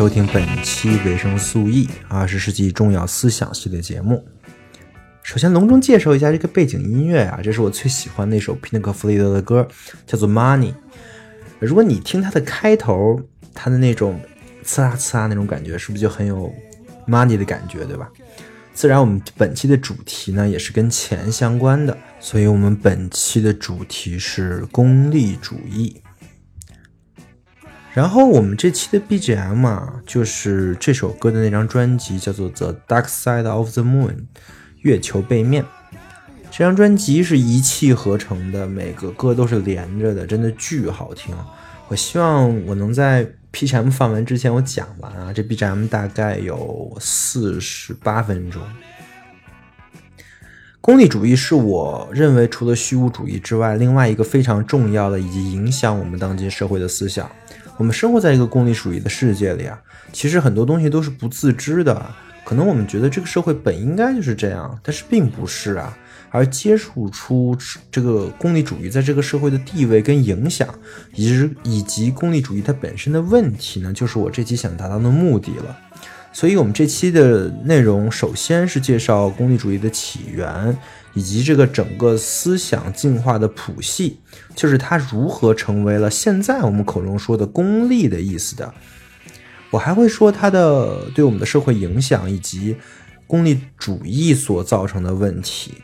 收听本期维生素 E 二十世纪重要思想系列节目。首先隆重介绍一下这个背景音乐啊，这是我最喜欢那首皮诺克·弗里德的歌，叫做《Money》。如果你听它的开头，它的那种呲啦呲啦那种感觉，是不是就很有 money 的感觉，对吧？自然，我们本期的主题呢也是跟钱相关的，所以我们本期的主题是功利主义。然后我们这期的 BGM 啊，就是这首歌的那张专辑，叫做《The Dark Side of the Moon》，月球背面。这张专辑是一气呵成的，每个歌都是连着的，真的巨好听。我希望我能在 PGM 放完之前我讲完啊，这 BGM 大概有四十八分钟。功利主义是我认为除了虚无主义之外，另外一个非常重要的以及影响我们当今社会的思想。我们生活在一个功利主义的世界里啊，其实很多东西都是不自知的。可能我们觉得这个社会本应该就是这样，但是并不是啊。而接触出这个功利主义在这个社会的地位跟影响，以及以及功利主义它本身的问题呢，就是我这期想达到的目的了。所以，我们这期的内容首先是介绍功利主义的起源，以及这个整个思想进化的谱系，就是它如何成为了现在我们口中说的功利的意思的。我还会说它的对我们的社会影响，以及功利主义所造成的问题。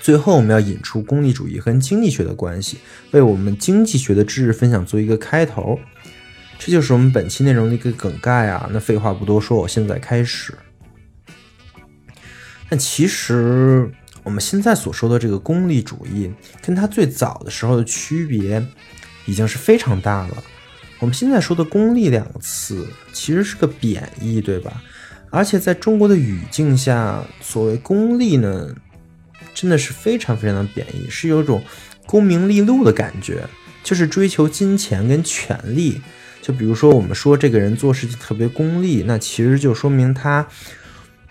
最后，我们要引出功利主义和经济学的关系，为我们经济学的知识分享做一个开头。这就是我们本期内容的一个梗概啊。那废话不多说，我现在开始。但其实我们现在所说的这个功利主义，跟它最早的时候的区别已经是非常大了。我们现在说的“功利”两个词，其实是个贬义，对吧？而且在中国的语境下，所谓功利呢，真的是非常非常的贬义，是有种功名利禄的感觉，就是追求金钱跟权力。就比如说，我们说这个人做事情特别功利，那其实就说明他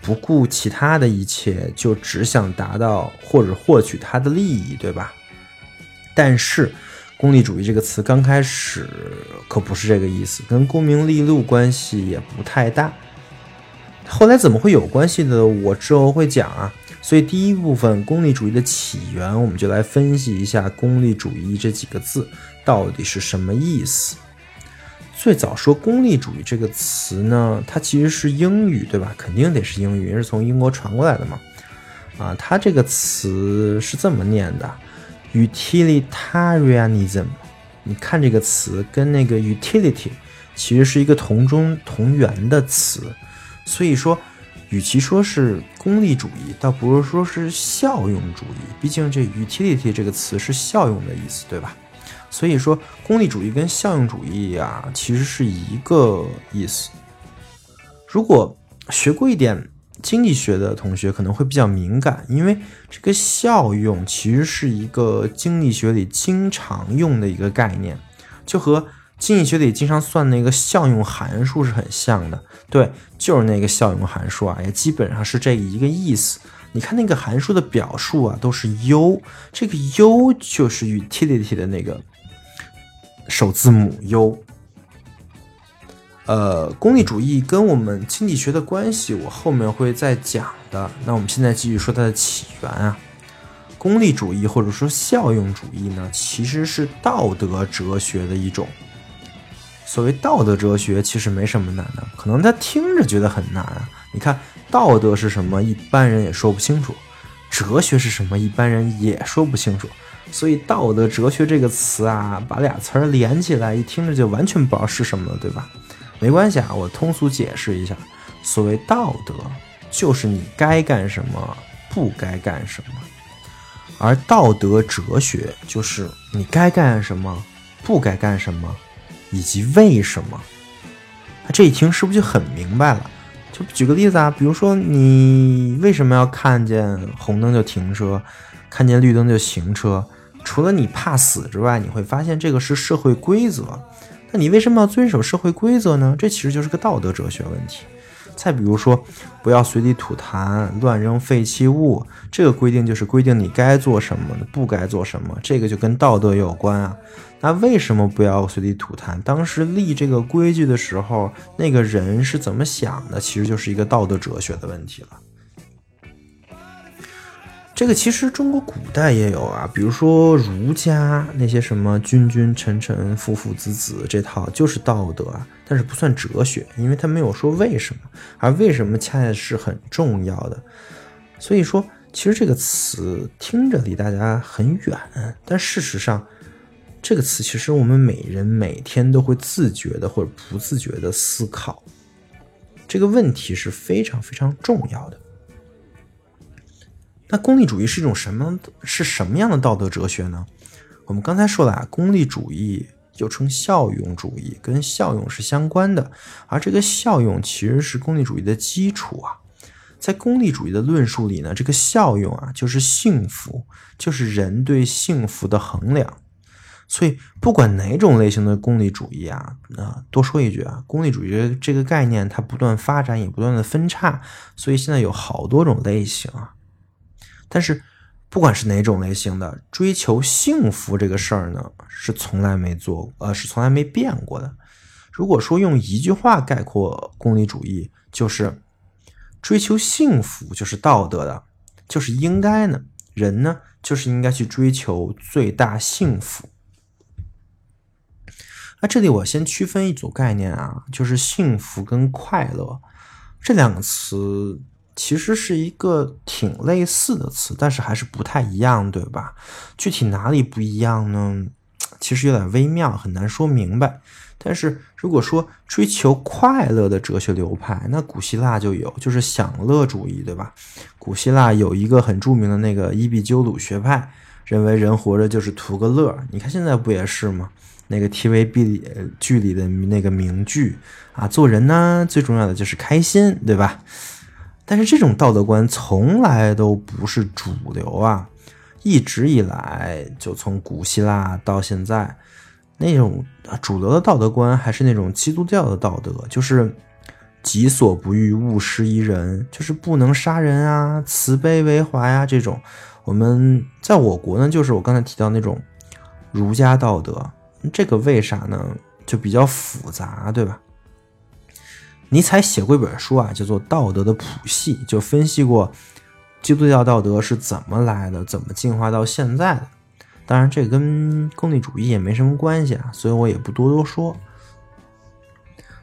不顾其他的一切，就只想达到或者获取他的利益，对吧？但是，功利主义这个词刚开始可不是这个意思，跟功名利禄关系也不太大。后来怎么会有关系的？我之后会讲啊。所以第一部分功利主义的起源，我们就来分析一下“功利主义”这几个字到底是什么意思。最早说功利主义这个词呢，它其实是英语，对吧？肯定得是英语，是从英国传过来的嘛。啊，它这个词是这么念的：utilitarianism。你看这个词跟那个 utility 其实是一个同中同源的词，所以说，与其说是功利主义，倒不如说是效用主义。毕竟这 utility 这个词是效用的意思，对吧？所以说，功利主义跟效用主义啊，其实是一个意思。如果学过一点经济学的同学可能会比较敏感，因为这个效用其实是一个经济学里经常用的一个概念，就和经济学里经常算那个效用函数是很像的。对，就是那个效用函数啊，也基本上是这一个意思。你看那个函数的表述啊，都是 U，这个 U 就是 utility 的那个。首字母 U，呃，功利主义跟我们经济学的关系，我后面会再讲的。那我们现在继续说它的起源啊。功利主义或者说效用主义呢，其实是道德哲学的一种。所谓道德哲学，其实没什么难的，可能他听着觉得很难啊。你看，道德是什么，一般人也说不清楚；哲学是什么，一般人也说不清楚。所以，道德哲学这个词啊，把俩词儿连起来，一听着就完全不知道是什么了，对吧？没关系啊，我通俗解释一下：所谓道德，就是你该干什么，不该干什么；而道德哲学，就是你该干什么，不该干什么。以及为什么？这一听是不是就很明白了？就举个例子啊，比如说你为什么要看见红灯就停车，看见绿灯就行车？除了你怕死之外，你会发现这个是社会规则。那你为什么要遵守社会规则呢？这其实就是个道德哲学问题。再比如说，不要随地吐痰、乱扔废弃物，这个规定就是规定你该做什么，不该做什么，这个就跟道德有关啊。那为什么不要随地吐痰？当时立这个规矩的时候，那个人是怎么想的？其实就是一个道德哲学的问题了。这个其实中国古代也有啊，比如说儒家那些什么君君臣臣父父子子这套就是道德啊，但是不算哲学，因为他没有说为什么，而为什么恰恰是很重要的。所以说，其实这个词听着离大家很远，但事实上，这个词其实我们每人每天都会自觉的或者不自觉的思考，这个问题是非常非常重要的。那功利主义是一种什么？是什么样的道德哲学呢？我们刚才说了啊，功利主义又称效用主义，跟效用是相关的，而这个效用其实是功利主义的基础啊。在功利主义的论述里呢，这个效用啊，就是幸福，就是人对幸福的衡量。所以，不管哪种类型的功利主义啊，啊，多说一句啊，功利主义这个概念它不断发展，也不断的分叉，所以现在有好多种类型啊。但是，不管是哪种类型的追求幸福这个事儿呢，是从来没做，呃，是从来没变过的。如果说用一句话概括功利主义，就是追求幸福就是道德的，就是应该呢，人呢就是应该去追求最大幸福。那这里我先区分一组概念啊，就是幸福跟快乐这两个词。其实是一个挺类似的词，但是还是不太一样，对吧？具体哪里不一样呢？其实有点微妙，很难说明白。但是如果说追求快乐的哲学流派，那古希腊就有，就是享乐主义，对吧？古希腊有一个很著名的那个伊壁鸠鲁学派，认为人活着就是图个乐。你看现在不也是吗？那个 TVB 剧里的那个名句啊，做人呢最重要的就是开心，对吧？但是这种道德观从来都不是主流啊，一直以来就从古希腊到现在，那种主流的道德观还是那种基督教的道德，就是己所不欲，勿施于人，就是不能杀人啊，慈悲为怀啊这种。我们在我国呢，就是我刚才提到那种儒家道德，这个为啥呢？就比较复杂，对吧？尼采写过一本书啊，叫做《道德的谱系》，就分析过基督教道德是怎么来的，怎么进化到现在的。当然，这跟功利主义也没什么关系啊，所以我也不多多说。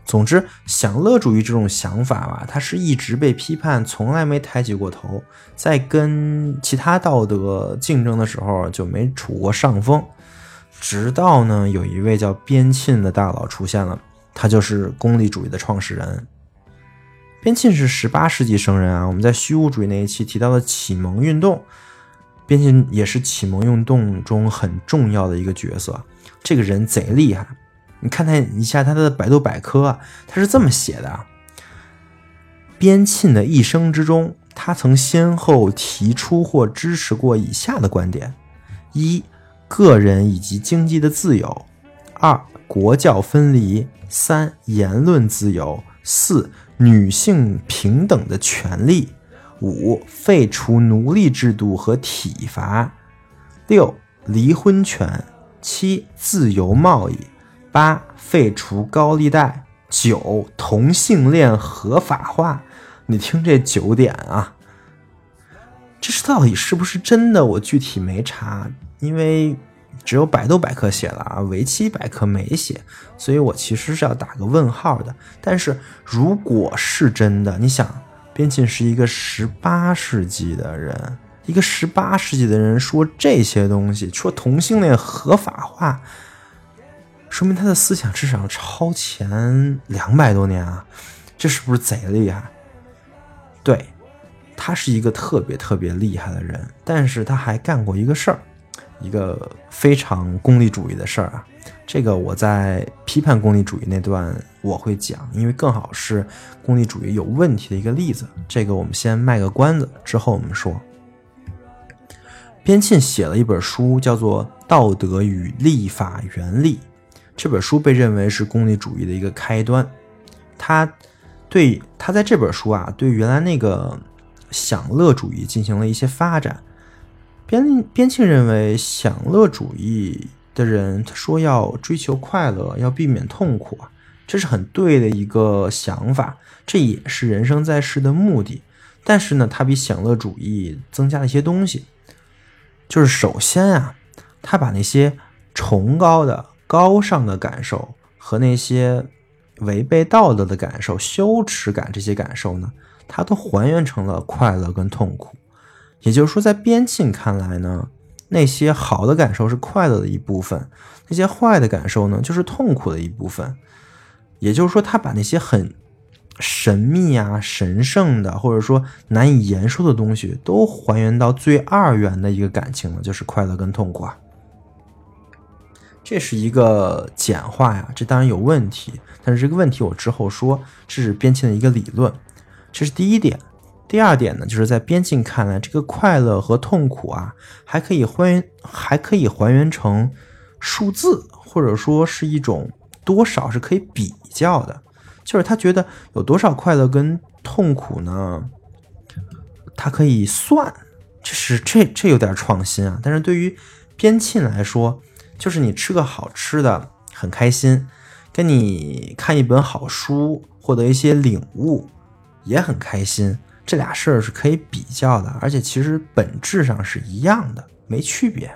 总之，享乐主义这种想法吧，它是一直被批判，从来没抬起过头，在跟其他道德竞争的时候就没处过上风。直到呢，有一位叫边沁的大佬出现了。他就是功利主义的创始人，边沁是十八世纪生人啊。我们在虚无主义那一期提到的启蒙运动，边沁也是启蒙运动中很重要的一个角色。这个人贼厉害，你看他一下他的百度百科，他是这么写的：边沁的一生之中，他曾先后提出或支持过以下的观点：一、个人以及经济的自由；二、国教分离。三、言论自由；四、女性平等的权利；五、废除奴隶制度和体罚；六、离婚权；七、自由贸易；八、废除高利贷；九、同性恋合法化。你听这九点啊。这是到底是不是真的？我具体没查，因为只有百度百科写了啊，维基百科没写，所以我其实是要打个问号的。但是如果是真的，你想，边沁是一个十八世纪的人，一个十八世纪的人说这些东西，说同性恋合法化，说明他的思想至少超前两百多年啊，这是不是贼厉害？对。他是一个特别特别厉害的人，但是他还干过一个事儿，一个非常功利主义的事儿啊。这个我在批判功利主义那段我会讲，因为更好是功利主义有问题的一个例子。这个我们先卖个关子，之后我们说。边沁写了一本书，叫做《道德与立法原理》，这本书被认为是功利主义的一个开端。他对他在这本书啊，对原来那个。享乐主义进行了一些发展。边边沁认为，享乐主义的人他说要追求快乐，要避免痛苦啊，这是很对的一个想法，这也是人生在世的目的。但是呢，他比享乐主义增加了一些东西，就是首先啊，他把那些崇高的、高尚的感受和那些违背道德的感受、羞耻感这些感受呢。他都还原成了快乐跟痛苦，也就是说，在边沁看来呢，那些好的感受是快乐的一部分，那些坏的感受呢，就是痛苦的一部分。也就是说，他把那些很神秘啊、神圣的，或者说难以言说的东西，都还原到最二元的一个感情了，就是快乐跟痛苦啊。这是一个简化呀，这当然有问题，但是这个问题我之后说，这是边沁的一个理论。这是第一点，第二点呢，就是在边沁看来，这个快乐和痛苦啊，还可以还原，还可以还原成数字，或者说是一种多少是可以比较的。就是他觉得有多少快乐跟痛苦呢？他可以算，这是这这有点创新啊。但是对于边沁来说，就是你吃个好吃的很开心，跟你看一本好书获得一些领悟。也很开心，这俩事儿是可以比较的，而且其实本质上是一样的，没区别。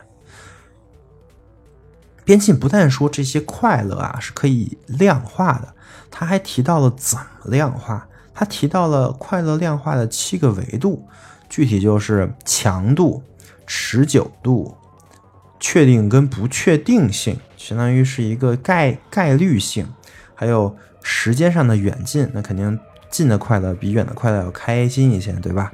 边沁不但说这些快乐啊是可以量化的，他还提到了怎么量化。他提到了快乐量化的七个维度，具体就是强度、持久度、确定跟不确定性，相当于是一个概概率性，还有时间上的远近，那肯定。近的快乐比远的快乐要开心一些，对吧？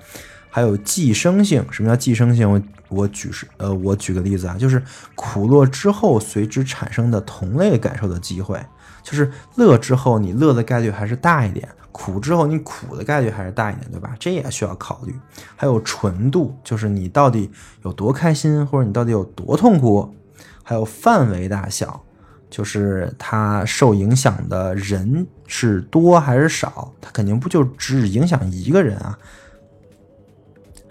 还有寄生性，什么叫寄生性？我我举是呃，我举个例子啊，就是苦乐之后随之产生的同类感受的机会，就是乐之后你乐的概率还是大一点，苦之后你苦的概率还是大一点，对吧？这也需要考虑。还有纯度，就是你到底有多开心，或者你到底有多痛苦？还有范围大小。就是他受影响的人是多还是少？他肯定不就只影响一个人啊！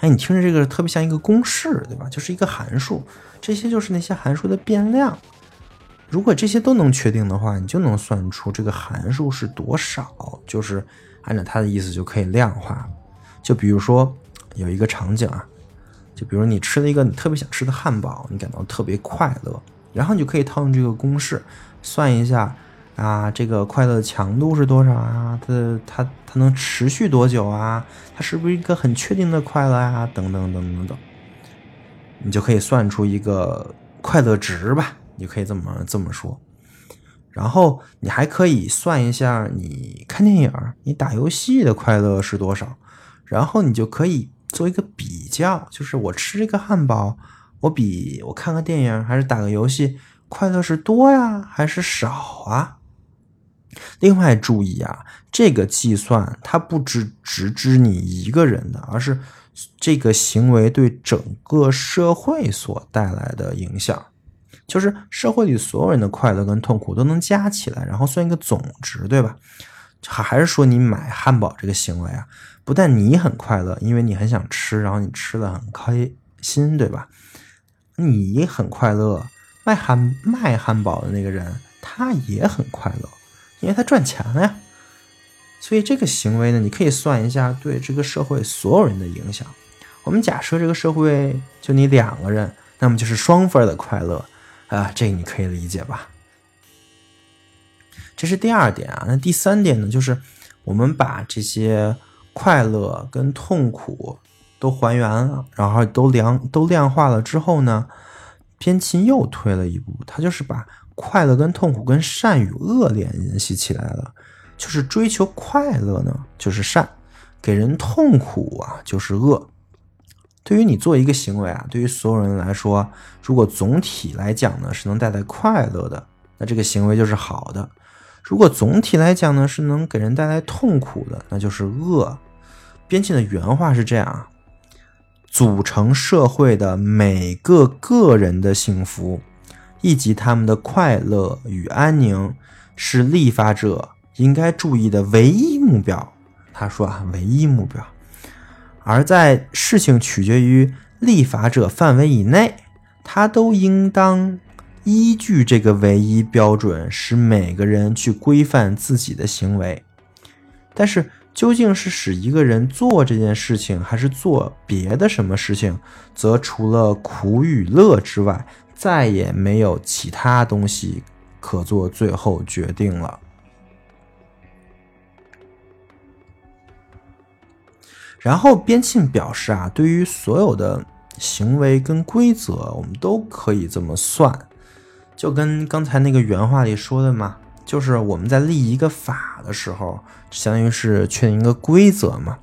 哎，你听着这个特别像一个公式，对吧？就是一个函数，这些就是那些函数的变量。如果这些都能确定的话，你就能算出这个函数是多少，就是按照他的意思就可以量化。就比如说有一个场景啊，就比如你吃了一个你特别想吃的汉堡，你感到特别快乐。然后你就可以套用这个公式，算一下啊，这个快乐的强度是多少啊？它它它能持续多久啊？它是不是一个很确定的快乐啊？等等等等等，你就可以算出一个快乐值吧？你可以这么这么说。然后你还可以算一下，你看电影、你打游戏的快乐是多少？然后你就可以做一个比较，就是我吃这个汉堡。我比我看个电影还是打个游戏快乐是多呀还是少啊？另外注意啊，这个计算它不只只指你一个人的，而是这个行为对整个社会所带来的影响，就是社会里所有人的快乐跟痛苦都能加起来，然后算一个总值，对吧？还还是说你买汉堡这个行为啊，不但你很快乐，因为你很想吃，然后你吃的很开心，对吧？你很快乐，卖汉卖汉堡的那个人他也很快乐，因为他赚钱了呀。所以这个行为呢，你可以算一下对这个社会所有人的影响。我们假设这个社会就你两个人，那么就是双份的快乐啊，这个你可以理解吧？这是第二点啊。那第三点呢，就是我们把这些快乐跟痛苦都还原了，然后都量都量化了之后呢，边沁又推了一步，他就是把快乐跟痛苦跟善与恶联系起来了，就是追求快乐呢就是善，给人痛苦啊就是恶。对于你做一个行为啊，对于所有人来说，如果总体来讲呢是能带来快乐的，那这个行为就是好的；如果总体来讲呢是能给人带来痛苦的，那就是恶。边沁的原话是这样啊：组成社会的每个个人的幸福，以及他们的快乐与安宁，是立法者应该注意的唯一目标。他说啊，唯一目标。而在事情取决于立法者范围以内，他都应当依据这个唯一标准，使每个人去规范自己的行为。但是，究竟是使一个人做这件事情，还是做别的什么事情，则除了苦与乐之外，再也没有其他东西可做最后决定了。然后边沁表示啊，对于所有的行为跟规则，我们都可以这么算，就跟刚才那个原话里说的嘛，就是我们在立一个法的时候，相当于是确定一个规则嘛，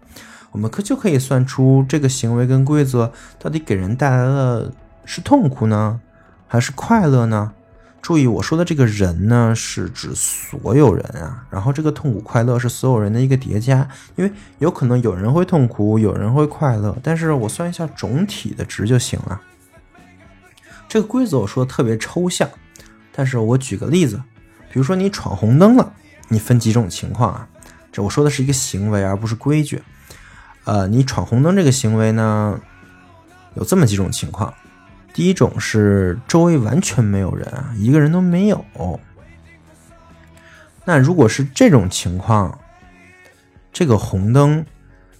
我们可就可以算出这个行为跟规则到底给人带来的是痛苦呢，还是快乐呢？注意，我说的这个人呢，是指所有人啊。然后这个痛苦快乐是所有人的一个叠加，因为有可能有人会痛苦，有人会快乐，但是我算一下总体的值就行了。这个规则我说的特别抽象，但是我举个例子，比如说你闯红灯了，你分几种情况啊？这我说的是一个行为，而不是规矩。呃，你闯红灯这个行为呢，有这么几种情况。第一种是周围完全没有人啊，一个人都没有。那如果是这种情况，这个红灯，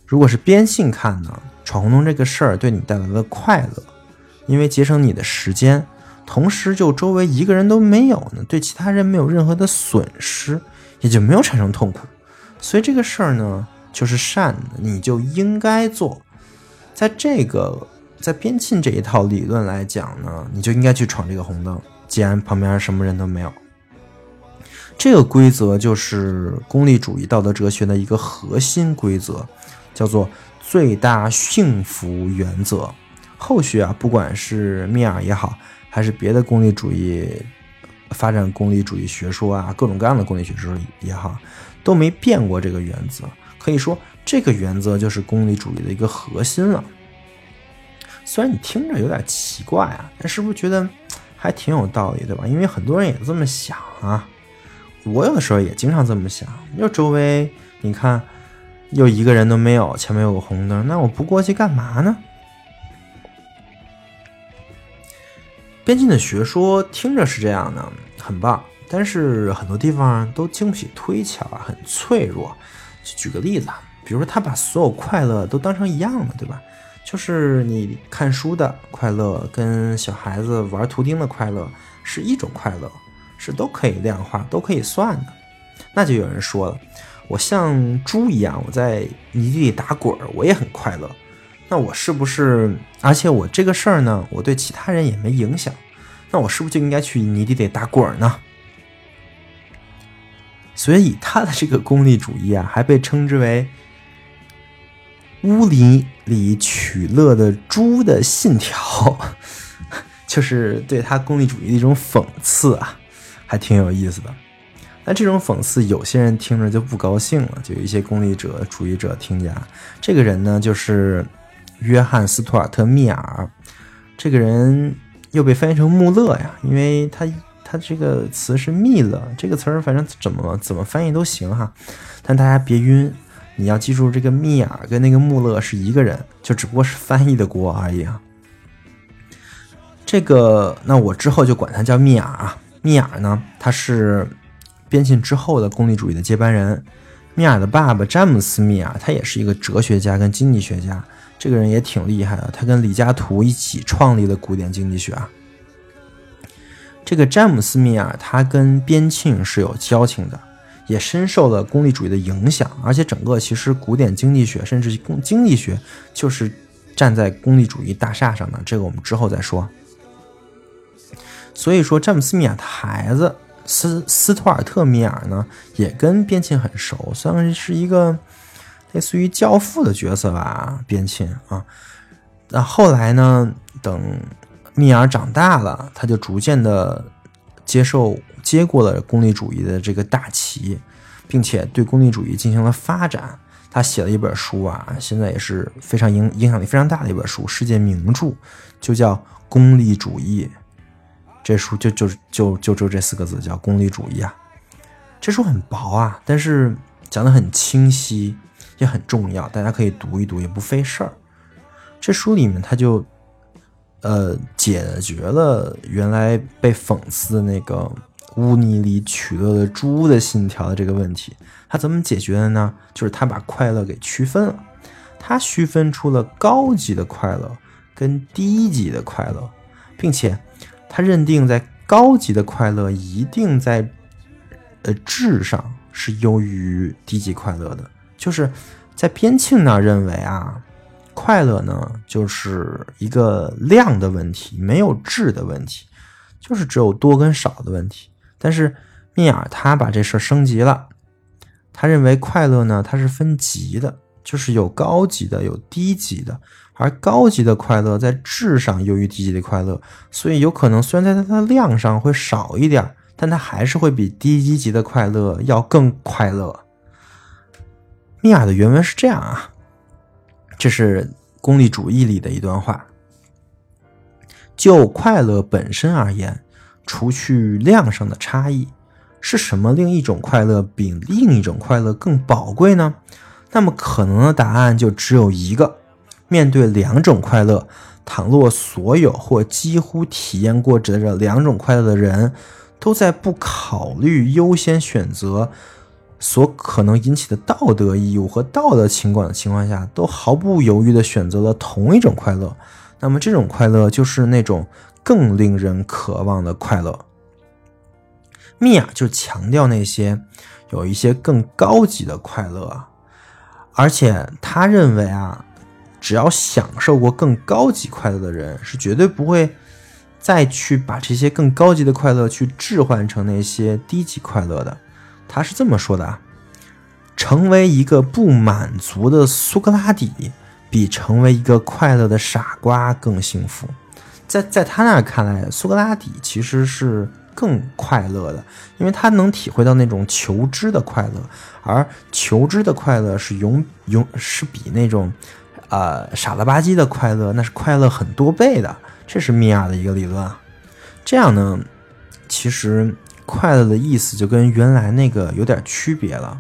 如果是边性看呢，闯红灯这个事儿对你带来了快乐，因为节省你的时间，同时就周围一个人都没有呢，对其他人没有任何的损失，也就没有产生痛苦，所以这个事儿呢就是善的，你就应该做，在这个。在边沁这一套理论来讲呢，你就应该去闯这个红灯。既然旁边什么人都没有，这个规则就是功利主义道德哲学的一个核心规则，叫做最大幸福原则。后续啊，不管是密尔也好，还是别的功利主义发展功利主义学说啊，各种各样的功利学说也好，都没变过这个原则。可以说，这个原则就是功利主义的一个核心了。虽然你听着有点奇怪啊，但是不是觉得还挺有道理，对吧？因为很多人也这么想啊。我有的时候也经常这么想，就周围你看又一个人都没有，前面有个红灯，那我不过去干嘛呢？边沁的学说听着是这样的，很棒，但是很多地方都经不起推敲啊，很脆弱。举个例子啊，比如说他把所有快乐都当成一样的，对吧？就是你看书的快乐，跟小孩子玩图钉的快乐是一种快乐，是都可以量化、都可以算的。那就有人说了，我像猪一样，我在泥地里打滚，我也很快乐。那我是不是？而且我这个事儿呢，我对其他人也没影响。那我是不是就应该去泥地里打滚呢？所以他的这个功利主义啊，还被称之为。乌里里取乐的猪的信条，就是对他功利主义的一种讽刺啊，还挺有意思的。那这种讽刺，有些人听着就不高兴了，就有一些功利者主义者听见。这个人呢，就是约翰·斯图尔特·密尔。这个人又被翻译成穆勒呀，因为他他这个词是密勒，这个词儿反正怎么怎么翻译都行哈，但大家别晕。你要记住，这个密尔跟那个穆勒是一个人，就只不过是翻译的锅而已啊。这个，那我之后就管他叫密尔啊。密尔呢，他是边沁之后的功利主义的接班人。密尔的爸爸詹姆斯·密尔，他也是一个哲学家跟经济学家。这个人也挺厉害的，他跟李嘉图一起创立了古典经济学啊。这个詹姆斯·密尔，他跟边沁是有交情的，也深受了功利主义的影响，而且整个其实古典经济学，甚至经经济学，就是站在功利主义大厦上的。这个我们之后再说。所以说，詹姆斯·密尔的孩子斯斯图尔特·密尔呢，也跟边沁很熟，算是一个类似于教父的角色吧。边沁啊，那后来呢，等。密尔长大了，他就逐渐的接受接过了功利主义的这个大旗，并且对功利主义进行了发展。他写了一本书啊，现在也是非常影影响力非常大的一本书，世界名著，就叫《功利主义》。这书就就就就就这四个字，叫功利主义啊。这书很薄啊，但是讲的很清晰，也很重要，大家可以读一读，也不费事儿。这书里面他就。呃，解决了原来被讽刺的那个污泥里取乐的猪的信条的这个问题，他怎么解决的呢？就是他把快乐给区分了，他区分出了高级的快乐跟低级的快乐，并且他认定在高级的快乐一定在呃质上是优于低级快乐的，就是在边沁那认为啊。快乐呢，就是一个量的问题，没有质的问题，就是只有多跟少的问题。但是密尔他把这事儿升级了，他认为快乐呢，它是分级的，就是有高级的，有低级的，而高级的快乐在质上优于低级的快乐，所以有可能虽然在它的量上会少一点，但它还是会比低级的快乐要更快乐。密尔的原文是这样啊。这是功利主义里的一段话。就快乐本身而言，除去量上的差异，是什么令一种快乐比另一种快乐更宝贵呢？那么可能的答案就只有一个：面对两种快乐，倘若所有或几乎体验过这两种快乐的人，都在不考虑优先选择。所可能引起的道德义务和道德情感的情况下，都毫不犹豫地选择了同一种快乐，那么这种快乐就是那种更令人渴望的快乐。密娅就强调那些有一些更高级的快乐，而且他认为啊，只要享受过更高级快乐的人，是绝对不会再去把这些更高级的快乐去置换成那些低级快乐的。他是这么说的啊：成为一个不满足的苏格拉底，比成为一个快乐的傻瓜更幸福。在在他那看来，苏格拉底其实是更快乐的，因为他能体会到那种求知的快乐，而求知的快乐是永永是比那种，呃傻了吧唧的快乐那是快乐很多倍的。这是米娅的一个理论。这样呢，其实。快乐的意思就跟原来那个有点区别了，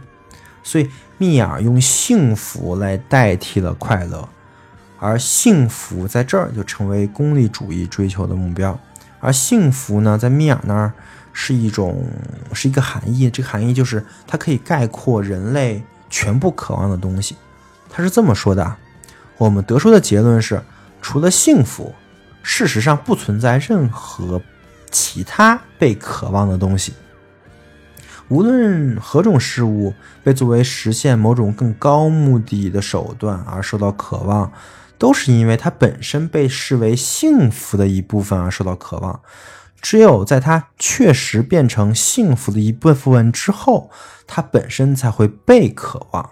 所以密尔用幸福来代替了快乐，而幸福在这儿就成为功利主义追求的目标。而幸福呢，在密尔那儿是一种是一个含义，这个含义就是它可以概括人类全部渴望的东西。他是这么说的：我们得出的结论是，除了幸福，事实上不存在任何。其他被渴望的东西，无论何种事物被作为实现某种更高目的的手段而受到渴望，都是因为它本身被视为幸福的一部分而受到渴望。只有在它确实变成幸福的一部分之后，它本身才会被渴望。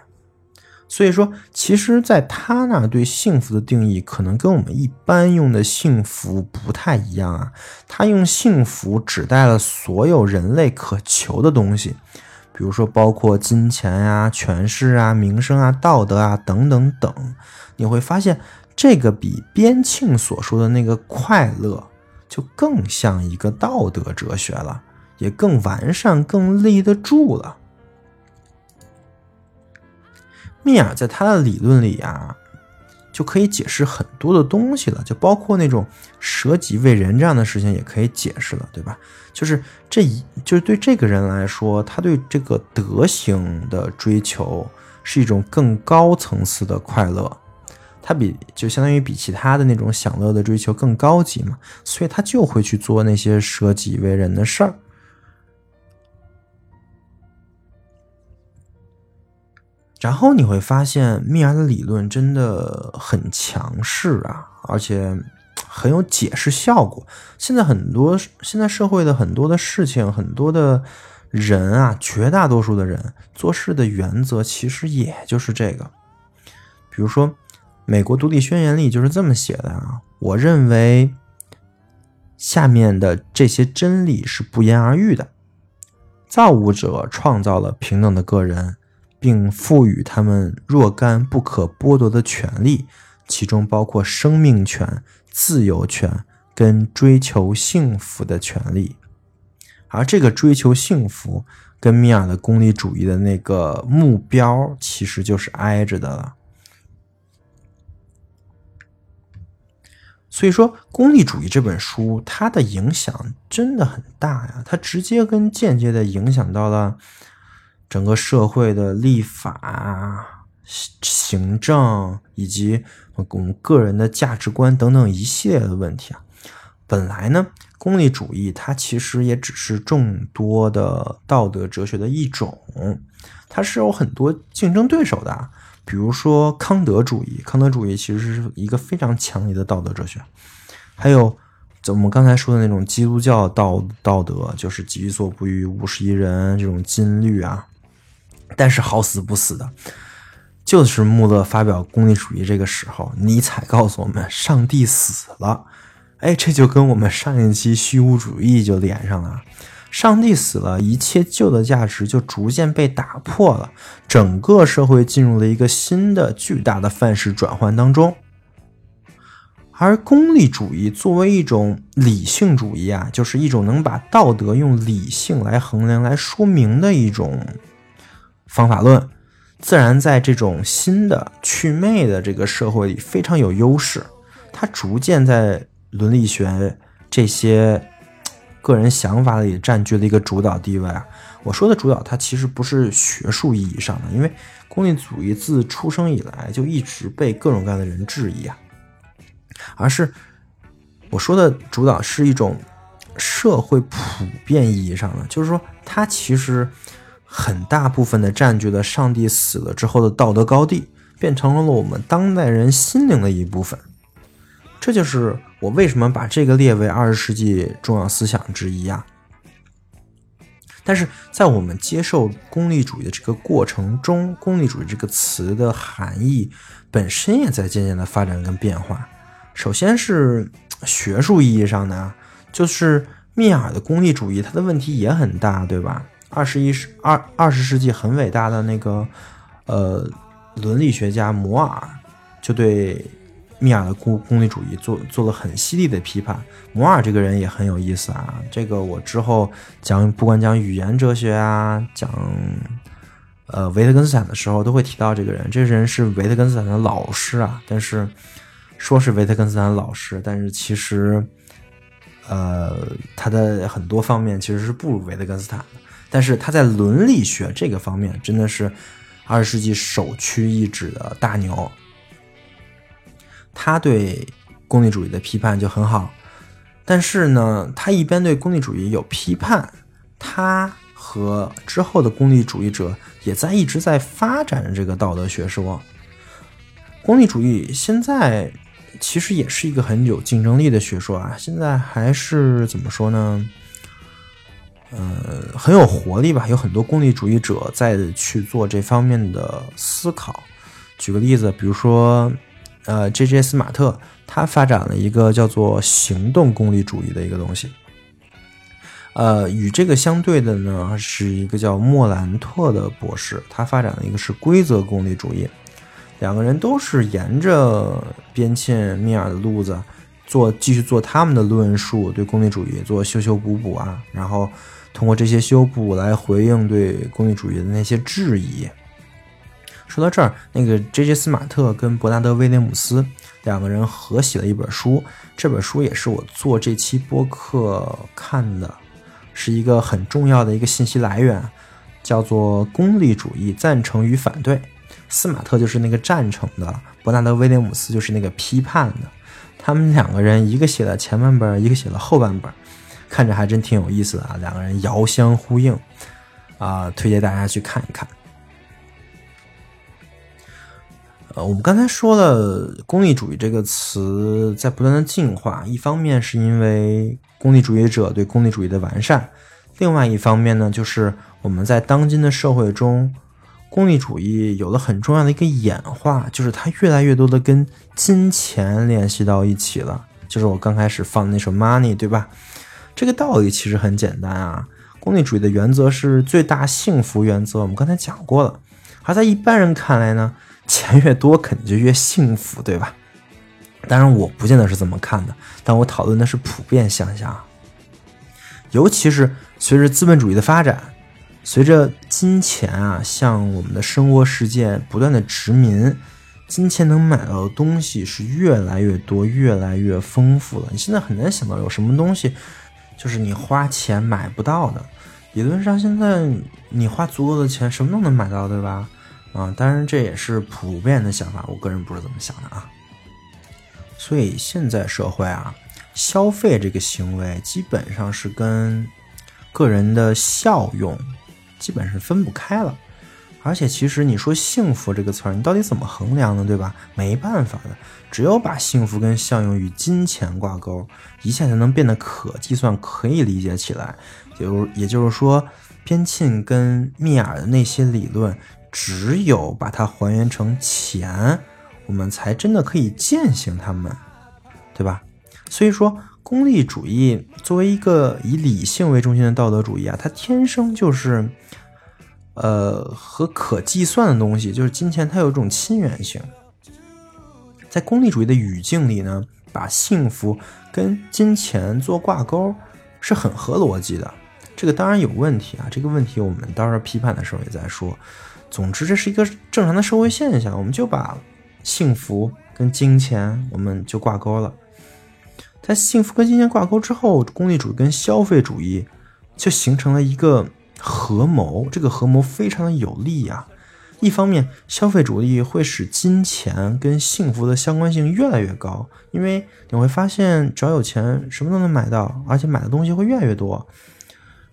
所以说，其实，在他那对幸福的定义，可能跟我们一般用的幸福不太一样啊。他用幸福指代了所有人类渴求的东西，比如说包括金钱呀、权势啊、名声啊、道德啊等等等。你会发现，这个比边沁所说的那个快乐，就更像一个道德哲学了，也更完善、更立得住了。密尔在他的理论里啊，就可以解释很多的东西了，就包括那种舍己为人这样的事情也可以解释了，对吧？就是这一，就是对这个人来说，他对这个德行的追求是一种更高层次的快乐。他比就相当于比其他的那种享乐的追求更高级嘛，所以他就会去做那些舍己为人的事儿。然后你会发现，密尔的理论真的很强势啊，而且很有解释效果。现在很多现在社会的很多的事情，很多的人啊，绝大多数的人做事的原则其实也就是这个。比如说，美国独立宣言里就是这么写的啊。我认为下面的这些真理是不言而喻的：造物者创造了平等的个人。并赋予他们若干不可剥夺的权利，其中包括生命权、自由权跟追求幸福的权利。而这个追求幸福跟米尔的功利主义的那个目标其实就是挨着的了。所以说，《功利主义》这本书它的影响真的很大呀，它直接跟间接的影响到了。整个社会的立法、行政以及我们个人的价值观等等一系列的问题啊，本来呢，功利主义它其实也只是众多的道德哲学的一种，它是有很多竞争对手的，比如说康德主义，康德主义其实是一个非常强烈的道德哲学，还有我们刚才说的那种基督教道道德，就是己所不欲，勿施于人这种金律啊。但是好死不死的，就是穆勒发表功利主义这个时候，尼采告诉我们上帝死了。哎，这就跟我们上一期虚无主义就连上了。上帝死了，一切旧的价值就逐渐被打破了，整个社会进入了一个新的巨大的范式转换当中。而功利主义作为一种理性主义啊，就是一种能把道德用理性来衡量、来说明的一种。方法论自然在这种新的祛魅的这个社会里非常有优势，它逐渐在伦理学这些个人想法里占据了一个主导地位啊。我说的主导，它其实不是学术意义上的，因为功利主义自出生以来就一直被各种各样的人质疑啊，而是我说的主导是一种社会普遍意义上的，就是说它其实。很大部分的占据了上帝死了之后的道德高地，变成了我们当代人心灵的一部分。这就是我为什么把这个列为二十世纪重要思想之一啊。但是在我们接受功利主义的这个过程中，功利主义这个词的含义本身也在渐渐的发展跟变化。首先是学术意义上的，就是密尔的功利主义，它的问题也很大，对吧？二十一世二二十世纪很伟大的那个，呃，伦理学家摩尔就对密尔的功功利主义做做了很犀利的批判。摩尔这个人也很有意思啊，这个我之后讲不管讲语言哲学啊，讲呃维特根斯坦的时候都会提到这个人。这个人是维特根斯坦的老师啊，但是说是维特根斯坦的老师，但是其实呃他的很多方面其实是不如维特根斯坦的。但是他在伦理学这个方面真的是二十世纪首屈一指的大牛。他对功利主义的批判就很好，但是呢，他一边对功利主义有批判，他和之后的功利主义者也在一直在发展这个道德学说。功利主义现在其实也是一个很有竞争力的学说啊，现在还是怎么说呢？呃，很有活力吧？有很多功利主义者在去做这方面的思考。举个例子，比如说，呃，J.J. 斯马特他发展了一个叫做行动功利主义的一个东西。呃，与这个相对的呢，是一个叫莫兰特的博士，他发展的一个是规则功利主义。两个人都是沿着边沁密尔的路子做，继续做他们的论述，对功利主义做修修补补啊，然后。通过这些修补来回应对功利主义的那些质疑。说到这儿，那个 J.J. 斯马特跟伯纳德·威廉姆斯两个人合写了一本书，这本书也是我做这期播客看的，是一个很重要的一个信息来源，叫做《功利主义：赞成与反对》。斯马特就是那个赞成的，伯纳德·威廉姆斯就是那个批判的。他们两个人，一个写了前半本，一个写了后半本，看着还真挺有意思的啊。两个人遥相呼应啊，推荐大家去看一看。呃，我们刚才说了，功利主义这个词在不断的进化，一方面是因为功利主义者对功利主义的完善，另外一方面呢，就是我们在当今的社会中，功利主义有了很重要的一个演化，就是它越来越多的跟金钱联系到一起了。就是我刚开始放的那首《Money》，对吧？这个道理其实很简单啊，功利主义的原则是最大幸福原则，我们刚才讲过了。而在一般人看来呢？钱越多，肯定就越幸福，对吧？当然，我不见得是这么看的，但我讨论的是普遍现象。尤其是随着资本主义的发展，随着金钱啊向我们的生活世界不断的殖民，金钱能买到的东西是越来越多、越来越丰富了。你现在很难想到有什么东西就是你花钱买不到的。理论上，现在你花足够的钱，什么都能买到，对吧？啊，当然这也是普遍的想法，我个人不是这么想的啊。所以现在社会啊，消费这个行为基本上是跟个人的效用基本是分不开了。而且其实你说幸福这个词儿，你到底怎么衡量呢？对吧？没办法的，只有把幸福跟效用与金钱挂钩，一切才能变得可计算、可以理解起来。就也就是说，边沁跟密尔的那些理论。只有把它还原成钱，我们才真的可以践行它们，对吧？所以说，功利主义作为一个以理性为中心的道德主义啊，它天生就是，呃，和可计算的东西，就是金钱，它有一种亲缘性。在功利主义的语境里呢，把幸福跟金钱做挂钩是很合逻辑的。这个当然有问题啊，这个问题我们到时候批判的时候也在说。总之，这是一个正常的社会现象，我们就把幸福跟金钱我们就挂钩了。在幸福跟金钱挂钩之后，功利主义跟消费主义就形成了一个合谋，这个合谋非常的有利呀。一方面，消费主义会使金钱跟幸福的相关性越来越高，因为你会发现，只要有钱，什么都能买到，而且买的东西会越来越多。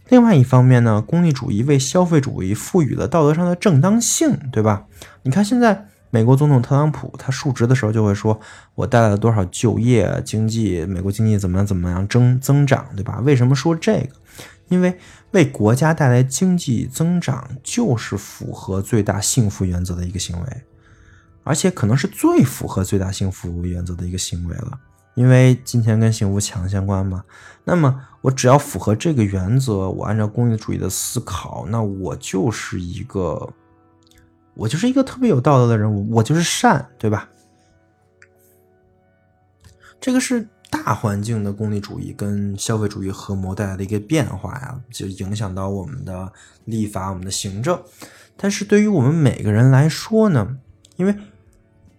另外一方面呢，功利主义为消费主义赋予了道德上的正当性，对吧？你看现在美国总统特朗普他述职的时候就会说，我带来了多少就业、经济，美国经济怎么样怎么样增增长，对吧？为什么说这个？因为为国家带来经济增长就是符合最大幸福原则的一个行为，而且可能是最符合最大幸福原则的一个行为了。因为金钱跟幸福强相关嘛，那么我只要符合这个原则，我按照功利主义的思考，那我就是一个，我就是一个特别有道德的人，我我就是善，对吧？这个是大环境的功利主义跟消费主义合谋带来的一个变化呀，就影响到我们的立法、我们的行政。但是对于我们每个人来说呢，因为，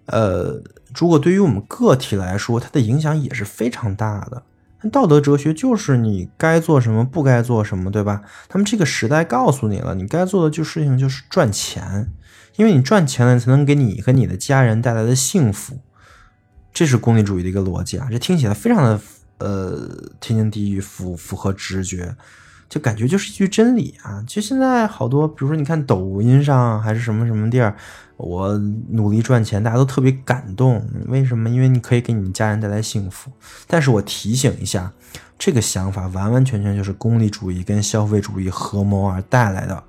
呃。如果对于我们个体来说，它的影响也是非常大的。道德哲学就是你该做什么，不该做什么，对吧？他们这个时代告诉你了，你该做的就事情就是赚钱，因为你赚钱了，才能给你和你的家人带来的幸福。这是功利主义的一个逻辑啊，这听起来非常的呃天经地义，符符合直觉，就感觉就是一句真理啊。就现在好多，比如说你看抖音上还是什么什么地儿。我努力赚钱，大家都特别感动。为什么？因为你可以给你们家人带来幸福。但是我提醒一下，这个想法完完全全就是功利主义跟消费主义合谋而带来的。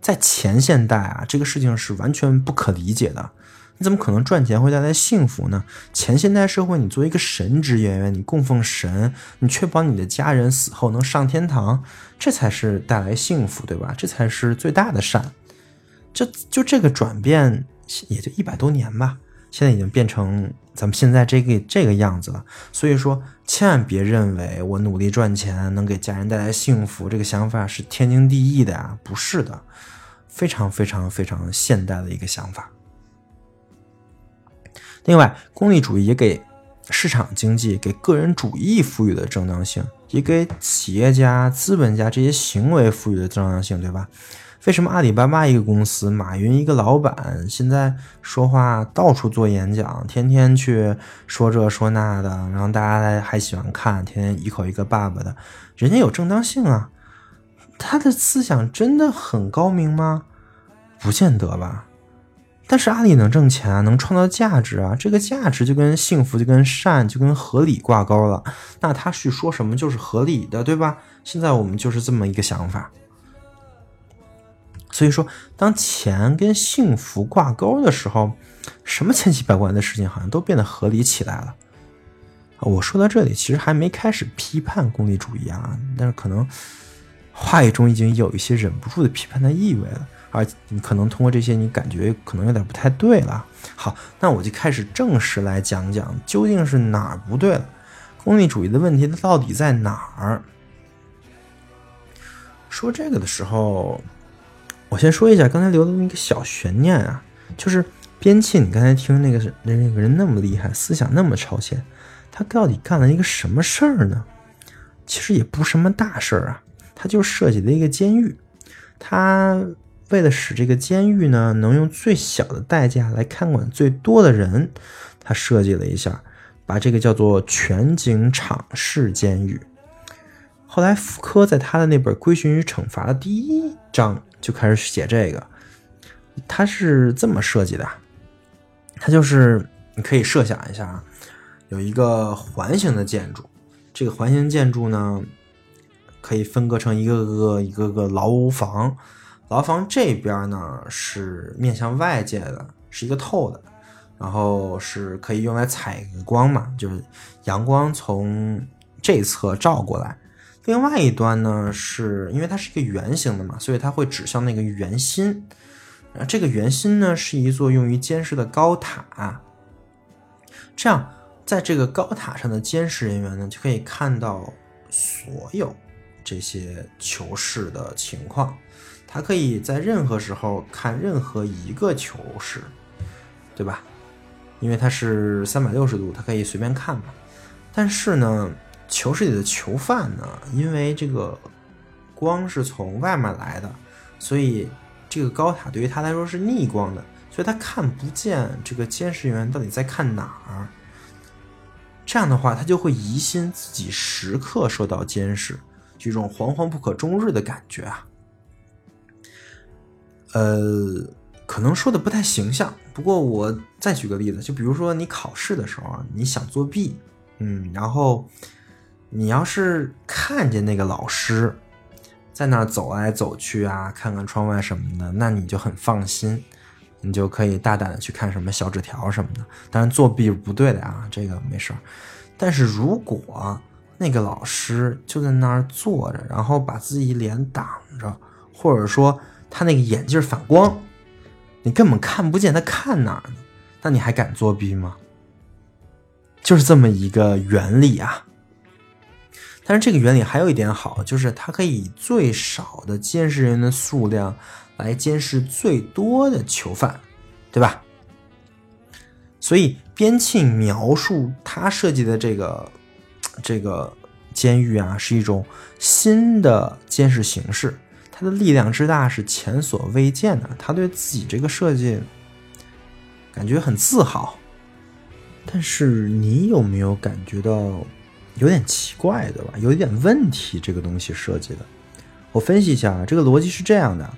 在前现代啊，这个事情是完全不可理解的。你怎么可能赚钱会带来幸福呢？前现代社会，你作为一个神职人员，你供奉神，你确保你的家人死后能上天堂，这才是带来幸福，对吧？这才是最大的善。就就这个转变也就一百多年吧，现在已经变成咱们现在这个这个样子了。所以说，千万别认为我努力赚钱能给家人带来幸福，这个想法是天经地义的啊，不是的，非常非常非常现代的一个想法。另外，功利主义也给市场经济、给个人主义赋予了正当性，也给企业家、资本家这些行为赋予了正当性，对吧？为什么阿里巴巴一个公司，马云一个老板，现在说话到处做演讲，天天去说这说那的，然后大家还喜欢看，天天一口一个爸爸的，人家有正当性啊。他的思想真的很高明吗？不见得吧。但是阿里能挣钱啊，能创造价值啊，这个价值就跟幸福、就跟善、就跟合理挂钩了。那他去说什么就是合理的，对吧？现在我们就是这么一个想法。所以说，当钱跟幸福挂钩的时候，什么千奇百怪的事情好像都变得合理起来了。我说到这里，其实还没开始批判功利主义啊，但是可能话语中已经有一些忍不住的批判的意味了。而你可能通过这些，你感觉可能有点不太对了。好，那我就开始正式来讲讲，究竟是哪儿不对了？功利主义的问题它到底在哪儿？说这个的时候，我先说一下刚才留的那个小悬念啊，就是边沁，你刚才听那个那那个人那么厉害，思想那么超前，他到底干了一个什么事儿呢？其实也不什么大事儿啊，他就设计了一个监狱，他。为了使这个监狱呢能用最小的代价来看管最多的人，他设计了一下，把这个叫做全景敞式监狱。后来福柯在他的那本《规训与惩罚》的第一章就开始写这个，他是这么设计的，他就是你可以设想一下啊，有一个环形的建筑，这个环形建筑呢可以分割成一个个一个个牢房。牢房这边呢是面向外界的，是一个透的，然后是可以用来采光嘛，就是阳光从这侧照过来。另外一端呢，是因为它是一个圆形的嘛，所以它会指向那个圆心。啊，这个圆心呢是一座用于监视的高塔。这样，在这个高塔上的监视人员呢，就可以看到所有这些囚室的情况。他可以在任何时候看任何一个球室，对吧？因为它是三百六十度，它可以随便看嘛。但是呢，球室里的囚犯呢，因为这个光是从外面来的，所以这个高塔对于他来说是逆光的，所以他看不见这个监视员到底在看哪儿。这样的话，他就会疑心自己时刻受到监视，这种惶惶不可终日的感觉啊。呃，可能说的不太形象，不过我再举个例子，就比如说你考试的时候，你想作弊，嗯，然后你要是看见那个老师在那儿走来走去啊，看看窗外什么的，那你就很放心，你就可以大胆的去看什么小纸条什么的。当然作弊是不对的啊，这个没事儿。但是如果那个老师就在那儿坐着，然后把自己脸挡着，或者说。他那个眼镜反光，你根本看不见他看哪儿呢？那你还敢作弊吗？就是这么一个原理啊。但是这个原理还有一点好，就是它可以以最少的监视人的数量来监视最多的囚犯，对吧？所以边沁描述他设计的这个这个监狱啊，是一种新的监视形式。他的力量之大是前所未见的，他对自己这个设计感觉很自豪。但是你有没有感觉到有点奇怪，对吧？有一点问题，这个东西设计的。我分析一下啊，这个逻辑是这样的：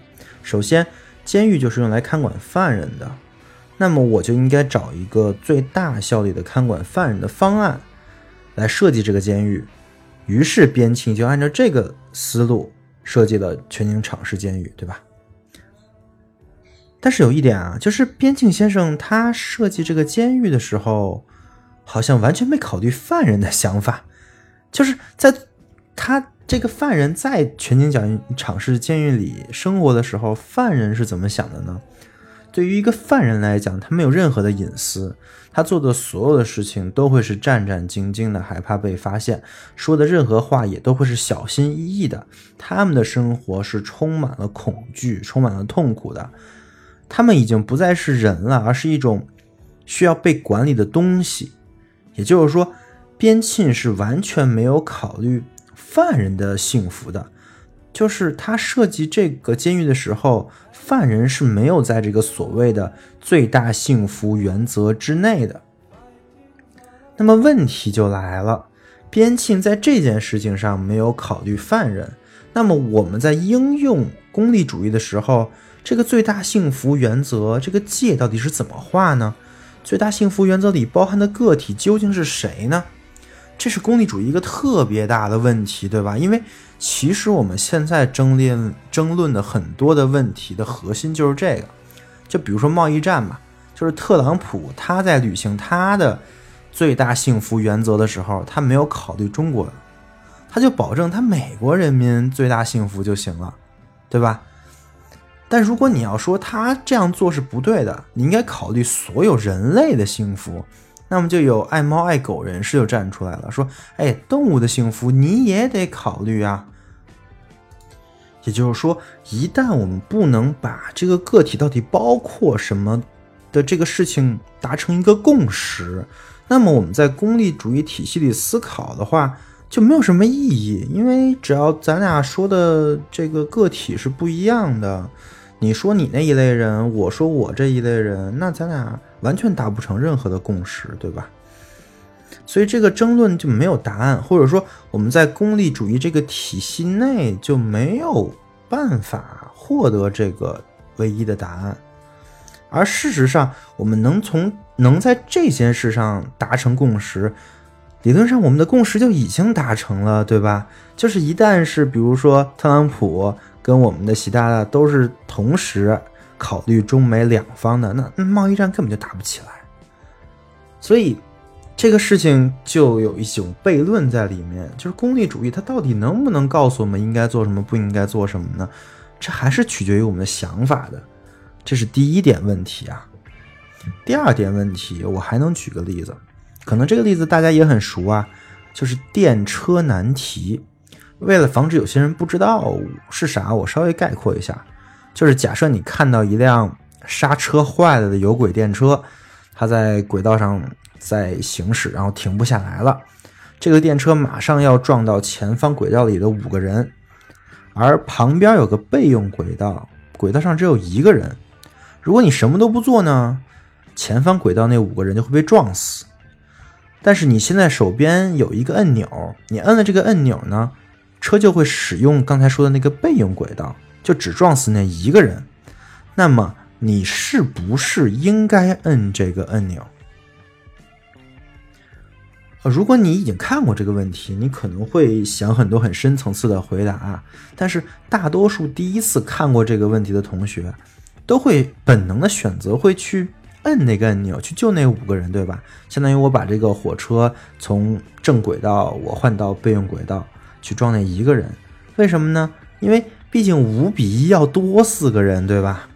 首先，监狱就是用来看管犯人的，那么我就应该找一个最大效率的看管犯人的方案来设计这个监狱。于是边沁就按照这个思路。设计了全景敞式监狱，对吧？但是有一点啊，就是边境先生他设计这个监狱的时候，好像完全没考虑犯人的想法。就是在他这个犯人在全景讲敞式监狱里生活的时候，犯人是怎么想的呢？对于一个犯人来讲，他没有任何的隐私。他做的所有的事情都会是战战兢兢的，害怕被发现；说的任何话也都会是小心翼翼的。他们的生活是充满了恐惧、充满了痛苦的。他们已经不再是人了，而是一种需要被管理的东西。也就是说，边沁是完全没有考虑犯人的幸福的。就是他设计这个监狱的时候，犯人是没有在这个所谓的最大幸福原则之内的。那么问题就来了，边沁在这件事情上没有考虑犯人，那么我们在应用功利主义的时候，这个最大幸福原则这个界到底是怎么画呢？最大幸福原则里包含的个体究竟是谁呢？这是功利主义一个特别大的问题，对吧？因为其实我们现在争论争论的很多的问题的核心就是这个，就比如说贸易战嘛，就是特朗普他在履行他的最大幸福原则的时候，他没有考虑中国，他就保证他美国人民最大幸福就行了，对吧？但如果你要说他这样做是不对的，你应该考虑所有人类的幸福。那么就有爱猫爱狗人士就站出来了，说：“哎，动物的幸福你也得考虑啊。”也就是说，一旦我们不能把这个个体到底包括什么的这个事情达成一个共识，那么我们在功利主义体系里思考的话就没有什么意义，因为只要咱俩说的这个个体是不一样的。你说你那一类人，我说我这一类人，那咱俩完全达不成任何的共识，对吧？所以这个争论就没有答案，或者说我们在功利主义这个体系内就没有办法获得这个唯一的答案。而事实上，我们能从能在这件事上达成共识，理论上我们的共识就已经达成了，对吧？就是一旦是比如说特朗普。跟我们的习大大都是同时考虑中美两方的，那贸易战根本就打不起来。所以这个事情就有一种悖论在里面，就是功利主义它到底能不能告诉我们应该做什么，不应该做什么呢？这还是取决于我们的想法的。这是第一点问题啊。第二点问题，我还能举个例子，可能这个例子大家也很熟啊，就是电车难题。为了防止有些人不知道是啥，我稍微概括一下，就是假设你看到一辆刹车坏了的有轨电车，它在轨道上在行驶，然后停不下来了，这个电车马上要撞到前方轨道里的五个人，而旁边有个备用轨道，轨道上只有一个人。如果你什么都不做呢，前方轨道那五个人就会被撞死。但是你现在手边有一个按钮，你摁了这个按钮呢？车就会使用刚才说的那个备用轨道，就只撞死那一个人。那么你是不是应该摁这个按钮？呃，如果你已经看过这个问题，你可能会想很多很深层次的回答。但是大多数第一次看过这个问题的同学，都会本能的选择会去摁那个按钮，去救那五个人，对吧？相当于我把这个火车从正轨道我换到备用轨道。去撞那一个人，为什么呢？因为毕竟五比一要多四个人，对吧？